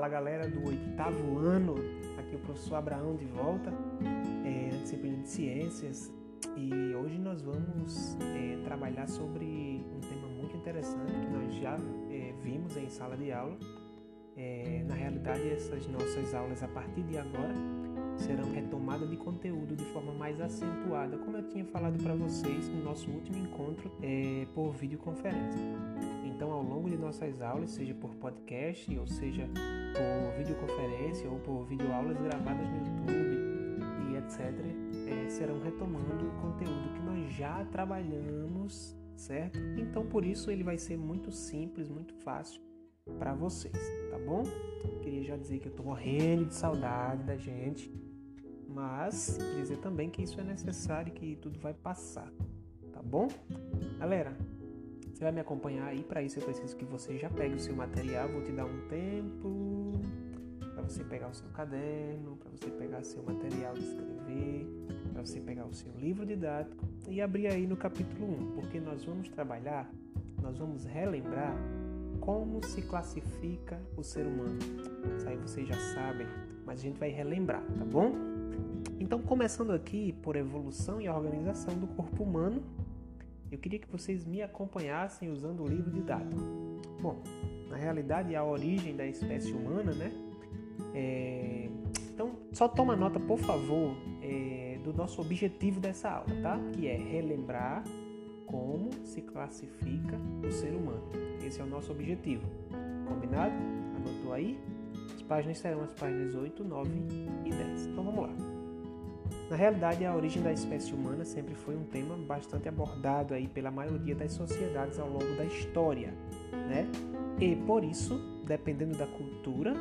Fala galera do oitavo ano, aqui o professor Abraão de volta, é, na disciplina de ciências, e hoje nós vamos é, trabalhar sobre um tema muito interessante que nós já é, vimos em sala de aula. É, na realidade, essas nossas aulas a partir de agora serão retomada de conteúdo de forma mais acentuada, como eu tinha falado para vocês no nosso último encontro é, por videoconferência. Então, ao longo de nossas aulas, seja por podcast, ou seja por videoconferência, ou por videoaulas gravadas no YouTube e etc., é, serão retomando o conteúdo que nós já trabalhamos, certo? Então, por isso, ele vai ser muito simples, muito fácil para vocês, tá bom? Queria já dizer que eu tô morrendo de saudade da gente mas dizer também que isso é necessário que tudo vai passar, tá bom? Galera, você vai me acompanhar aí, para isso eu preciso que você já pegue o seu material, vou te dar um tempo você pegar o seu caderno, para você pegar seu material de escrever, para você pegar o seu livro didático e abrir aí no capítulo 1, porque nós vamos trabalhar, nós vamos relembrar como se classifica o ser humano. Isso aí vocês já sabem, mas a gente vai relembrar, tá bom? Então, começando aqui por evolução e organização do corpo humano, eu queria que vocês me acompanhassem usando o livro didático. Bom, na realidade, a origem da espécie humana, né? É... Então, só toma nota, por favor, é... do nosso objetivo dessa aula, tá? Que é relembrar como se classifica o ser humano. Esse é o nosso objetivo. Combinado? Anotou aí? As páginas serão as páginas 8, 9 e 10. Então vamos lá. Na realidade, a origem da espécie humana sempre foi um tema bastante abordado aí pela maioria das sociedades ao longo da história, né? E por isso, dependendo da cultura,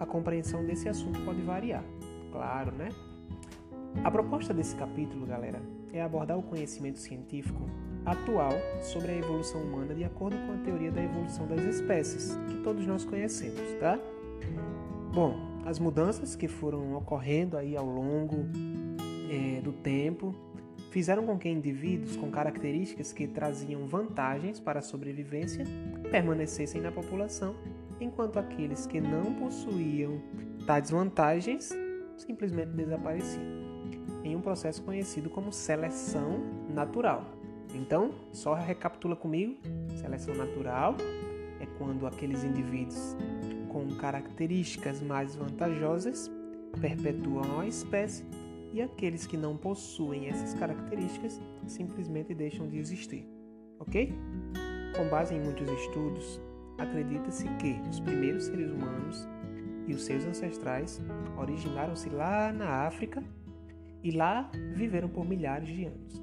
a compreensão desse assunto pode variar. Claro, né? A proposta desse capítulo, galera, é abordar o conhecimento científico atual sobre a evolução humana de acordo com a teoria da evolução das espécies, que todos nós conhecemos, tá? Bom, as mudanças que foram ocorrendo aí ao longo é, do tempo fizeram com que indivíduos com características que traziam vantagens para a sobrevivência permanecessem na população, enquanto aqueles que não possuíam tais vantagens simplesmente desapareciam, em um processo conhecido como seleção natural. Então, só recapitula comigo: seleção natural é quando aqueles indivíduos com características mais vantajosas perpetuam a espécie e aqueles que não possuem essas características simplesmente deixam de existir. Ok? Com base em muitos estudos, acredita-se que os primeiros seres humanos e os seus ancestrais originaram-se lá na África e lá viveram por milhares de anos.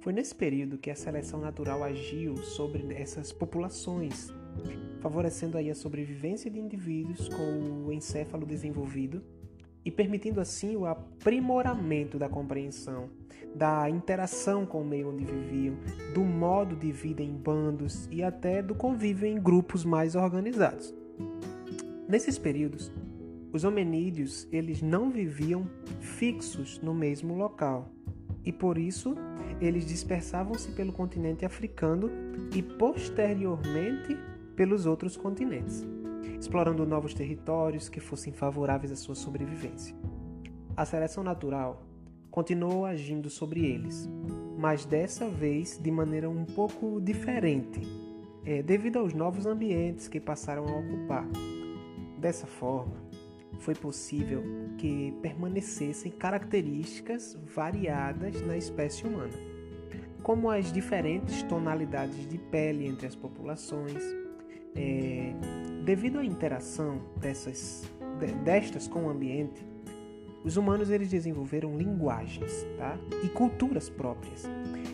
Foi nesse período que a seleção natural agiu sobre essas populações, favorecendo aí a sobrevivência de indivíduos com o encéfalo desenvolvido e permitindo assim o aprimoramento da compreensão, da interação com o meio onde viviam, do modo de vida em bandos e até do convívio em grupos mais organizados. Nesses períodos, os hominídeos eles não viviam fixos no mesmo local e por isso eles dispersavam-se pelo continente africano e posteriormente pelos outros continentes explorando novos territórios que fossem favoráveis à sua sobrevivência. A seleção natural continuou agindo sobre eles, mas dessa vez de maneira um pouco diferente, é, devido aos novos ambientes que passaram a ocupar. Dessa forma, foi possível que permanecessem características variadas na espécie humana, como as diferentes tonalidades de pele entre as populações, é, Devido à interação dessas, destas com o ambiente, os humanos eles desenvolveram linguagens tá? e culturas próprias.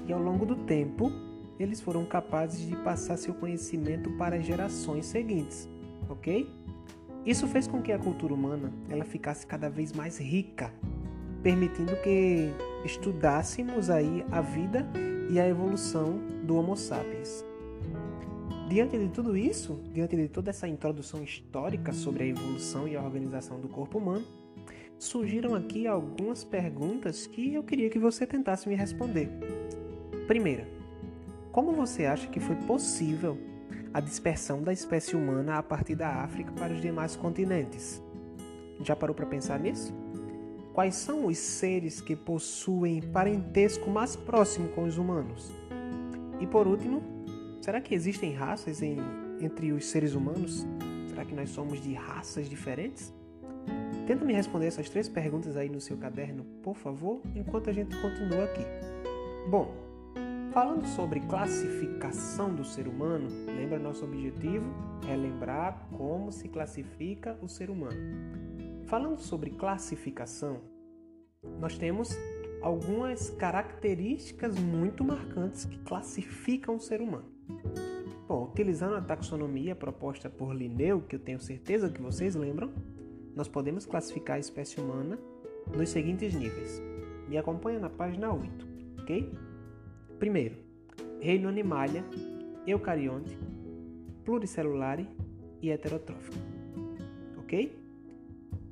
E ao longo do tempo, eles foram capazes de passar seu conhecimento para gerações seguintes, ok? Isso fez com que a cultura humana ela ficasse cada vez mais rica, permitindo que estudássemos aí a vida e a evolução do Homo sapiens. Diante de tudo isso, diante de toda essa introdução histórica sobre a evolução e a organização do corpo humano, surgiram aqui algumas perguntas que eu queria que você tentasse me responder. Primeira, como você acha que foi possível a dispersão da espécie humana a partir da África para os demais continentes. Já parou para pensar nisso? Quais são os seres que possuem parentesco mais próximo com os humanos? E por último, será que existem raças em, entre os seres humanos? Será que nós somos de raças diferentes? Tenta me responder essas três perguntas aí no seu caderno, por favor, enquanto a gente continua aqui. Bom, falando sobre classificação do ser humano, lembra nosso objetivo é lembrar como se classifica o ser humano. Falando sobre classificação, nós temos algumas características muito marcantes que classificam o ser humano. Bom, utilizando a taxonomia proposta por Linneu, que eu tenho certeza que vocês lembram, nós podemos classificar a espécie humana nos seguintes níveis. Me acompanha na página 8, ok? Primeiro, reino animalia, eucarionte, pluricelular e heterotrófico, ok?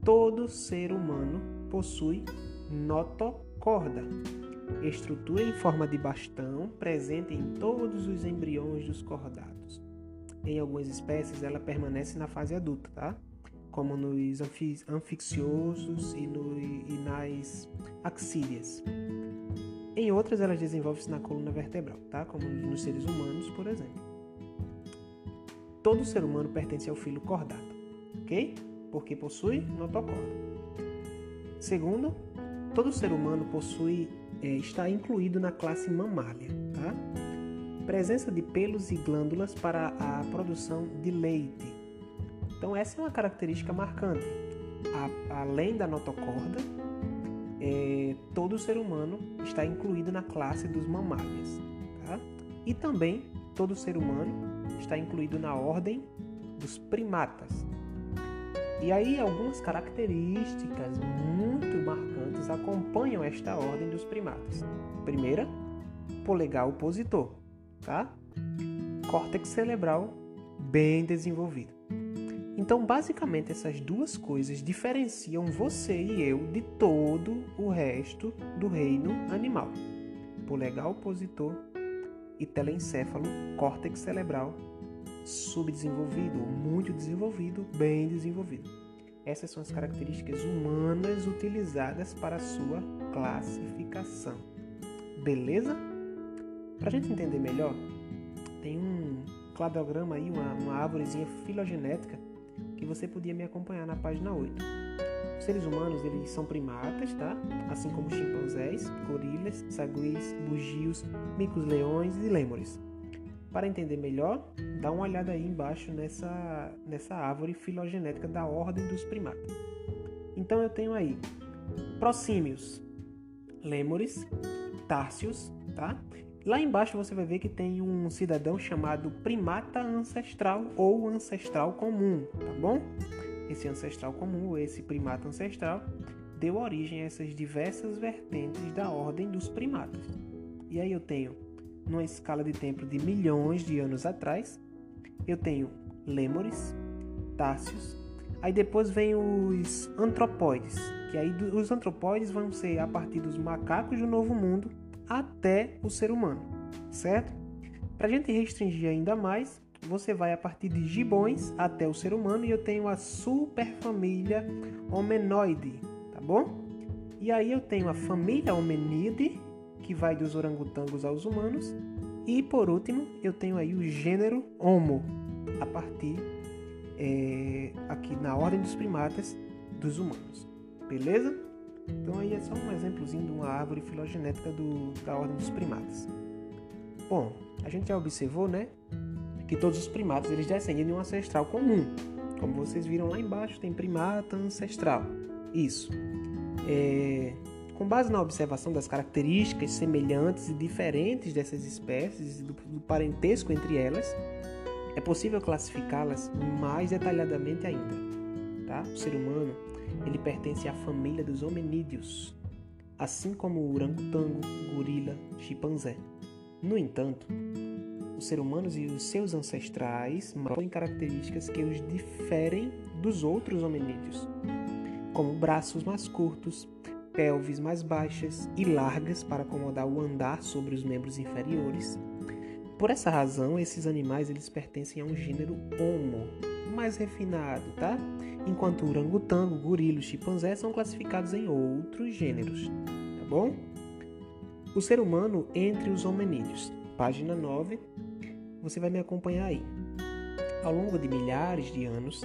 Todo ser humano possui notocorda, estrutura em forma de bastão presente em todos os embriões dos cordados. Em algumas espécies, ela permanece na fase adulta, tá? como nos anfixiosos e, no, e nas axílias. Em outras, elas desenvolvem-se na coluna vertebral, tá? como nos seres humanos, por exemplo. Todo ser humano pertence ao filo cordado, ok? Porque possui notocorda. Segundo, todo ser humano possui é, está incluído na classe mamália, tá? Presença de pelos e glândulas para a produção de leite. Então essa é uma característica marcante. A, além da notocorda, é, todo ser humano está incluído na classe dos mamálias, tá? E também todo ser humano está incluído na ordem dos primatas. E aí algumas características muito marcantes acompanham esta ordem dos primatas. Primeira, polegar opositor, tá? Córtex cerebral bem desenvolvido. Então, basicamente, essas duas coisas diferenciam você e eu de todo o resto do reino animal. Polegar opositor e telencéfalo, córtex cerebral subdesenvolvido muito desenvolvido, bem desenvolvido. Essas são as características humanas utilizadas para a sua classificação. Beleza? Para a gente entender melhor, tem um cladograma aí, uma, uma árvorezinha filogenética que você podia me acompanhar na página 8. Os seres humanos eles são primatas, tá? Assim como chimpanzés, gorilas, saguis, bugios, micos-leões e lêmures. Para entender melhor, dá uma olhada aí embaixo nessa, nessa árvore filogenética da ordem dos primatas. Então eu tenho aí prosímios, lêmures, tárcios, tá? Lá embaixo você vai ver que tem um cidadão chamado primata ancestral ou ancestral comum, tá bom? Esse ancestral comum, esse primata ancestral, deu origem a essas diversas vertentes da ordem dos primatas. E aí eu tenho numa escala de tempo de milhões de anos atrás, eu tenho lêmures, tárcios, aí depois vem os antropóides, que aí os antropóides vão ser a partir dos macacos do Novo Mundo até o ser humano, certo? Para a gente restringir ainda mais, você vai a partir de gibões até o ser humano e eu tenho a superfamília Homenoide, tá bom? E aí eu tenho a família Homenide, que vai dos orangotangos aos humanos. E por último, eu tenho aí o gênero Homo, a partir é, aqui na ordem dos primatas dos humanos. Beleza? Então aí é só um exemplozinho de uma árvore filogenética do, da ordem dos primatas. Bom, a gente já observou, né, que todos os primatas eles descendem de um ancestral comum. Como vocês viram lá embaixo, tem primata ancestral. Isso. É, com base na observação das características semelhantes e diferentes dessas espécies e do, do parentesco entre elas, é possível classificá-las mais detalhadamente ainda. Tá? O ser humano ele pertence à família dos hominídeos, assim como o orangotango, gorila, chimpanzé. No entanto, os seres humanos e os seus ancestrais possuem características que os diferem dos outros hominídeos, como braços mais curtos, pelvis mais baixas e largas para acomodar o andar sobre os membros inferiores, Por essa razão, esses animais eles pertencem a um gênero Homo, mais refinado, tá? Enquanto o orangotango, gorila e chimpanzé são classificados em outros gêneros, tá bom? O ser humano entre os hominídeos. Página 9. Você vai me acompanhar aí. Ao longo de milhares de anos,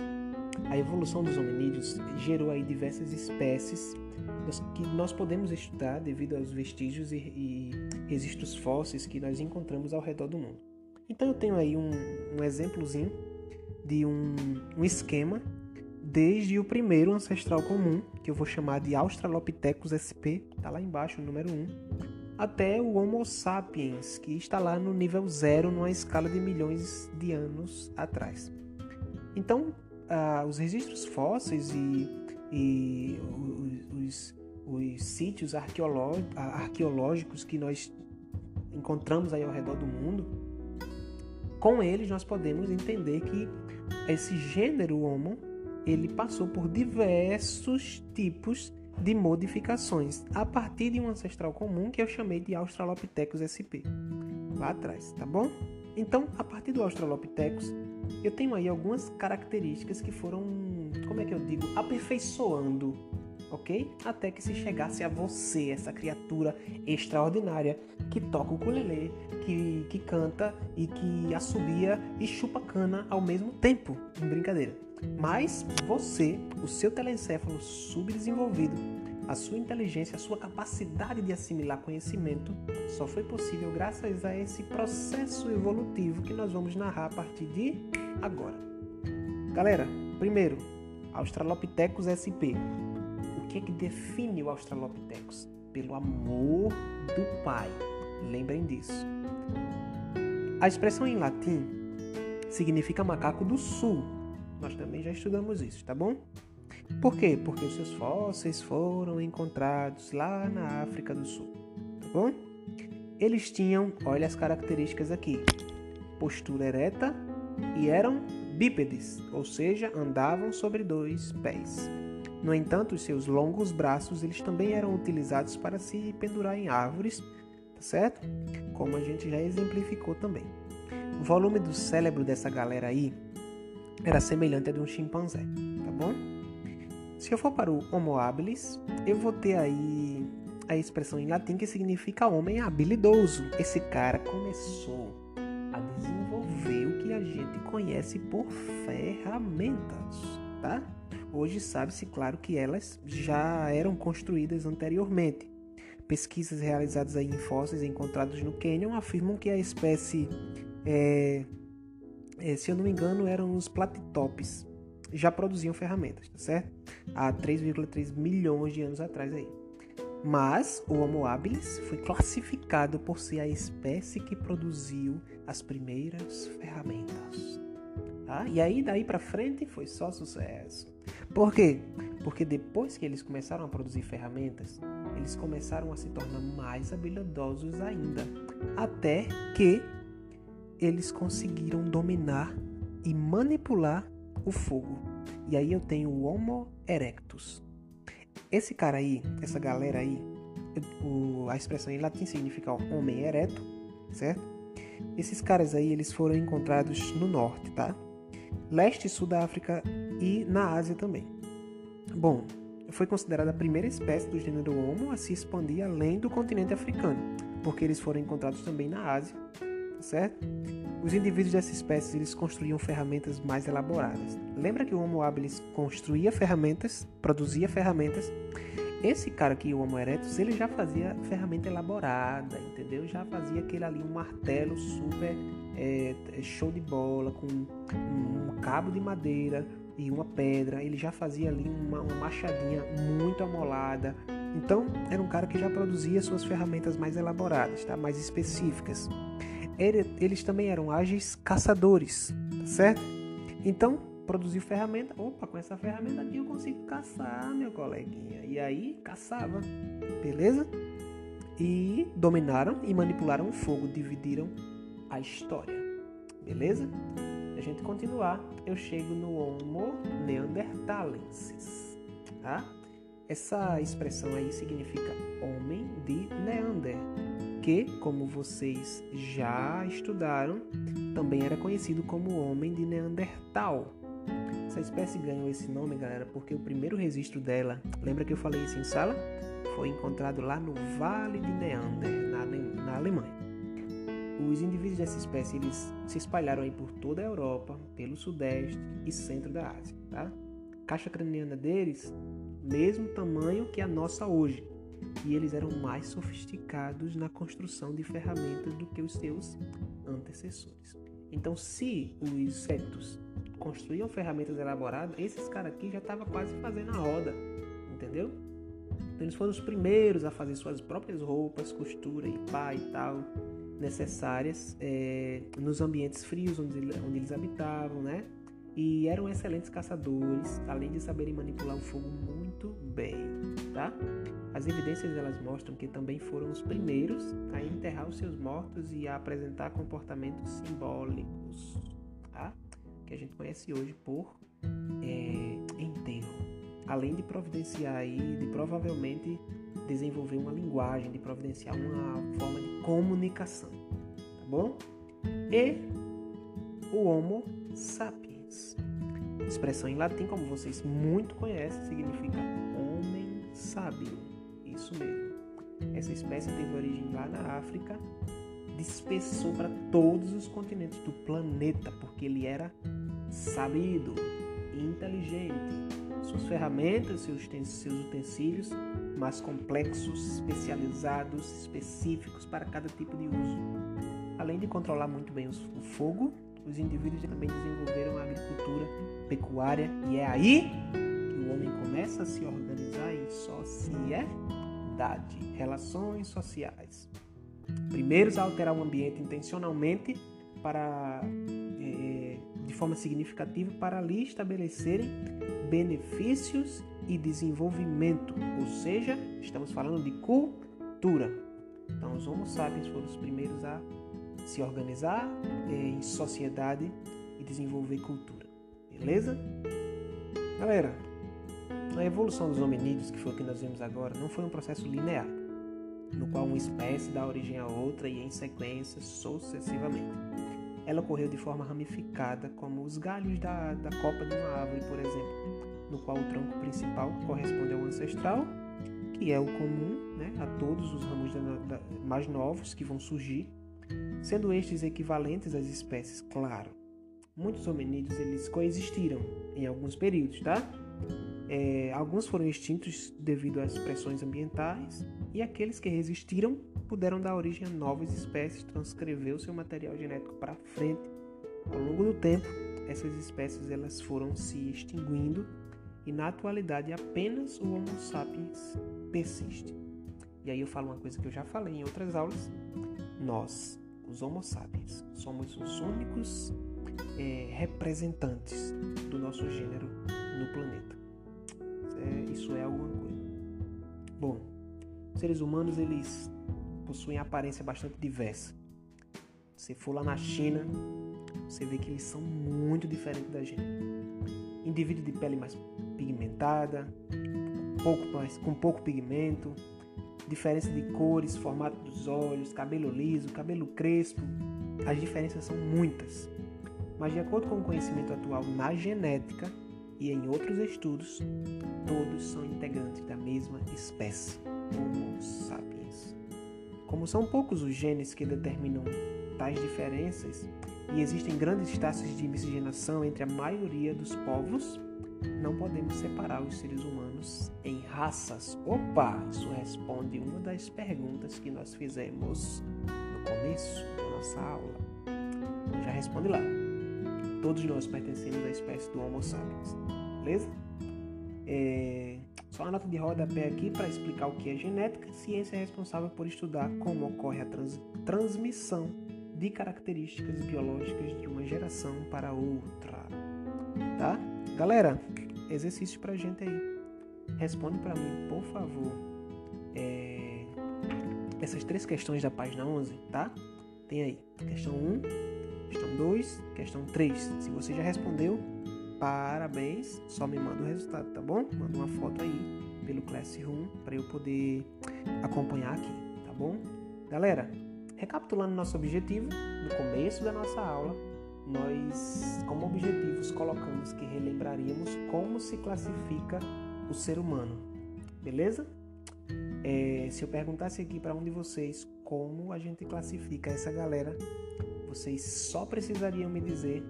a evolução dos hominídeos gerou aí diversas espécies que nós podemos estudar devido aos vestígios e, e registros fósseis que nós encontramos ao redor do mundo. Então eu tenho aí um, um exemplozinho de um, um esquema desde o primeiro ancestral comum, que eu vou chamar de Australopithecus sp, está lá embaixo, o número 1, até o Homo sapiens, que está lá no nível zero, numa escala de milhões de anos atrás. Então, ah, os registros fósseis e, e os, os, sítios arqueológicos que nós encontramos aí ao redor do mundo, com eles nós podemos entender que esse gênero Homo ele passou por diversos tipos de modificações a partir de um ancestral comum que eu chamei de Australopithecus sp. Lá atrás, tá bom? Então, a partir do Australopithecus, eu tenho aí algumas características que foram, como é que eu digo, aperfeiçoando, ok? Até que se chegasse a você, essa criatura extraordinária que toca o ukulele, que, que canta e que assobia e chupa cana ao mesmo tempo. Brincadeira. Mas você, o seu telencéfalo subdesenvolvido, a sua inteligência, a sua capacidade de assimilar conhecimento só foi possível graças a esse processo evolutivo que nós vamos narrar a partir de agora. Galera, primeiro, Australopithecus sp. O que é que define o Australopithecus? Pelo amor do pai. Lembrem disso. A expressão em latim significa macaco do sul. Nós também já estudamos isso, tá bom? Por quê? Porque os seus fósseis foram encontrados lá na África do Sul. Tá bom? Eles tinham, olha as características aqui: postura ereta e eram bípedes, ou seja, andavam sobre dois pés. No entanto, os seus longos braços eles também eram utilizados para se pendurar em árvores, tá certo? Como a gente já exemplificou também. O volume do cérebro dessa galera aí era semelhante ao de um chimpanzé, tá bom? Se eu for para o Homo habilis, eu vou ter aí a expressão em latim que significa homem habilidoso. Esse cara começou a desenvolver o que a gente conhece por ferramentas, tá? Hoje sabe-se, claro, que elas já eram construídas anteriormente. Pesquisas realizadas em fósseis encontrados no Quênia afirmam que a espécie, é, é, se eu não me engano, eram os platitops, já produziam ferramentas, tá certo? Há 3,3 milhões de anos atrás aí. Mas o Homo habilis foi classificado por ser a espécie que produziu as primeiras ferramentas. Tá? E aí daí para frente foi só sucesso. Por quê? Porque depois que eles começaram a produzir ferramentas, eles começaram a se tornar mais habilidosos ainda, até que eles conseguiram dominar e manipular o fogo. E aí eu tenho o Homo erectus. Esse cara aí, essa galera aí, o, a expressão em latim significa homem ereto, certo? Esses caras aí, eles foram encontrados no norte, tá? Leste e sul da África e na Ásia também. Bom, foi considerada a primeira espécie do gênero Homo a se expandir além do continente africano, porque eles foram encontrados também na Ásia, certo? Os indivíduos dessa espécie eles construíam ferramentas mais elaboradas. Lembra que o Homo habilis construía ferramentas, produzia ferramentas? Esse cara aqui, o Homo erectus, ele já fazia ferramenta elaborada, entendeu? Já fazia aquele ali um martelo super é, show de bola com um cabo de madeira e uma pedra. Ele já fazia ali uma, uma machadinha muito amolada. Então, era um cara que já produzia suas ferramentas mais elaboradas, tá? mais específicas eles também eram ágeis caçadores, certo? Então, produziu ferramenta. Opa, com essa ferramenta aqui eu consigo caçar, meu coleguinha. E aí, caçava, beleza? E dominaram e manipularam o fogo, dividiram a história, beleza? A gente continuar, eu chego no Homo neanderthalensis, tá? Essa expressão aí significa homem de Neander, que, como vocês já estudaram, também era conhecido como homem de Neandertal. Essa espécie ganhou esse nome, galera, porque o primeiro registro dela, lembra que eu falei isso em sala? Foi encontrado lá no Vale de Neander, na, na Alemanha. Os indivíduos dessa espécie eles se espalharam aí por toda a Europa, pelo sudeste e centro da Ásia, tá? caixa craniana deles, mesmo tamanho que a nossa hoje, e eles eram mais sofisticados na construção de ferramentas do que os seus antecessores. Então, se os insetos construíam ferramentas elaboradas, esses caras aqui já estavam quase fazendo a roda, entendeu? Então, eles foram os primeiros a fazer suas próprias roupas, costura e pá e tal, necessárias é, nos ambientes frios onde, onde eles habitavam, né? e eram excelentes caçadores, além de saberem manipular o fogo muito bem, tá? As evidências elas mostram que também foram os primeiros a enterrar os seus mortos e a apresentar comportamentos simbólicos, tá? Que a gente conhece hoje por é, enterro, além de providenciar aí, de provavelmente desenvolver uma linguagem, de providenciar uma forma de comunicação, tá bom? E o Homo sapiens Expressão em latim, como vocês muito conhecem, significa homem sábio. Isso mesmo. Essa espécie teve origem lá na África, dispersou para todos os continentes do planeta, porque ele era sabido, inteligente. Suas ferramentas, seus, seus utensílios mais complexos, especializados, específicos para cada tipo de uso. Além de controlar muito bem o fogo, os indivíduos também desenvolveram a agricultura, pecuária, e é aí que o homem começa a se organizar em sociedade, relações sociais. Primeiros a alterar o ambiente intencionalmente para é, de forma significativa para ali estabelecerem benefícios e desenvolvimento, ou seja, estamos falando de cultura. Então, os Homo sapiens foram os primeiros a se organizar é, em sociedade e desenvolver cultura. Beleza? Galera, a evolução dos hominídeos, que foi o que nós vimos agora, não foi um processo linear, no qual uma espécie dá origem a outra e em sequência sucessivamente. Ela ocorreu de forma ramificada, como os galhos da, da copa de uma árvore, por exemplo, no qual o tronco principal corresponde ao ancestral, que é o comum né, a todos os ramos da, da, mais novos que vão surgir sendo estes equivalentes às espécies, claro. Muitos hominídeos eles coexistiram em alguns períodos, tá? É, alguns foram extintos devido às pressões ambientais e aqueles que resistiram puderam dar origem a novas espécies, transcrever o seu material genético para frente. Ao longo do tempo, essas espécies elas foram se extinguindo e na atualidade apenas o Homo sapiens persiste. E aí eu falo uma coisa que eu já falei em outras aulas. Nós os Homo sapiens, somos os únicos é, representantes do nosso gênero no planeta. É, isso é alguma coisa. Bom, seres humanos eles possuem aparência bastante diversa. Se for lá na China, você vê que eles são muito diferentes da gente. Indivíduo de pele mais pigmentada, pouco mais, com pouco pigmento, diferença de cores, formato dos olhos, cabelo liso, cabelo crespo. As diferenças são muitas. Mas, de acordo com o conhecimento atual na genética e em outros estudos, todos são integrantes da mesma espécie, Homo sapiens. Como são poucos os genes que determinam tais diferenças e existem grandes taxas de miscigenação entre a maioria dos povos, não podemos separar os seres humanos em raças. Opa, isso responde uma das perguntas que nós fizemos no começo da nossa aula. Então já responde lá. Todos nós pertencemos à espécie do Homo sapiens, beleza? É... Só uma nota de rodapé aqui para explicar o que é genética. Ciência é responsável por estudar como ocorre a trans... transmissão de características biológicas de uma geração para outra, tá? Galera, exercício pra gente aí. Responde para mim, por favor, é... essas três questões da página 11, tá? Tem aí, questão 1, questão 2, questão 3. Se você já respondeu, parabéns, só me manda o resultado, tá bom? Manda uma foto aí pelo Classroom para eu poder acompanhar aqui, tá bom? Galera, recapitulando nosso objetivo, no começo da nossa aula, nós, como objetivos, colocamos que relembraríamos como se classifica o ser humano, beleza? É, se eu perguntasse aqui para um de vocês como a gente classifica essa galera, vocês só precisariam me dizer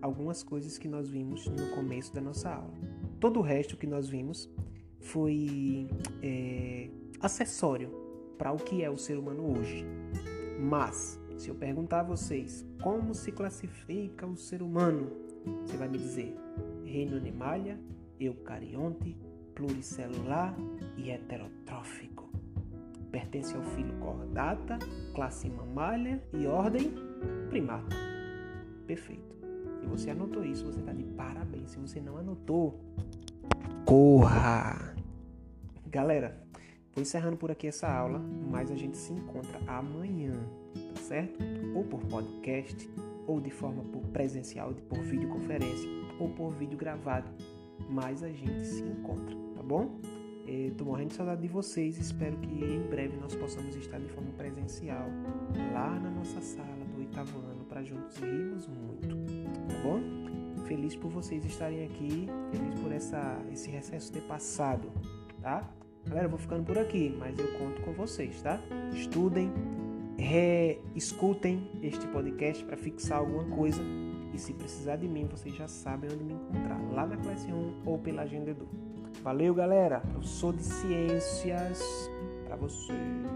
algumas coisas que nós vimos no começo da nossa aula. Todo o resto que nós vimos foi é, acessório para o que é o ser humano hoje. Mas, se eu perguntar a vocês como se classifica o ser humano, você vai me dizer reino animalia, eucarionte, pluricelular e heterotrófico. Pertence ao filo cordata, classe mamália e ordem primata. Perfeito. Se você anotou isso, você está de parabéns. Se você não anotou, corra! Galera, vou encerrando por aqui essa aula, mas a gente se encontra amanhã, tá certo? Ou por podcast, ou de forma por presencial, por videoconferência, ou por vídeo gravado. Mas a gente se encontra, tá bom? Estou morrendo de saudade de vocês. Espero que em breve nós possamos estar de forma presencial lá na nossa sala do oitavo ano para juntos rirmos muito, tá bom? Feliz por vocês estarem aqui, feliz por essa, esse recesso ter passado, tá? Galera, eu vou ficando por aqui, mas eu conto com vocês, tá? Estudem, reescutem este podcast para fixar alguma coisa e se precisar de mim, vocês já sabem onde me encontrar, lá na classe 1 ou pela Agenda Edu. Valeu, galera. Professor de ciências para vocês.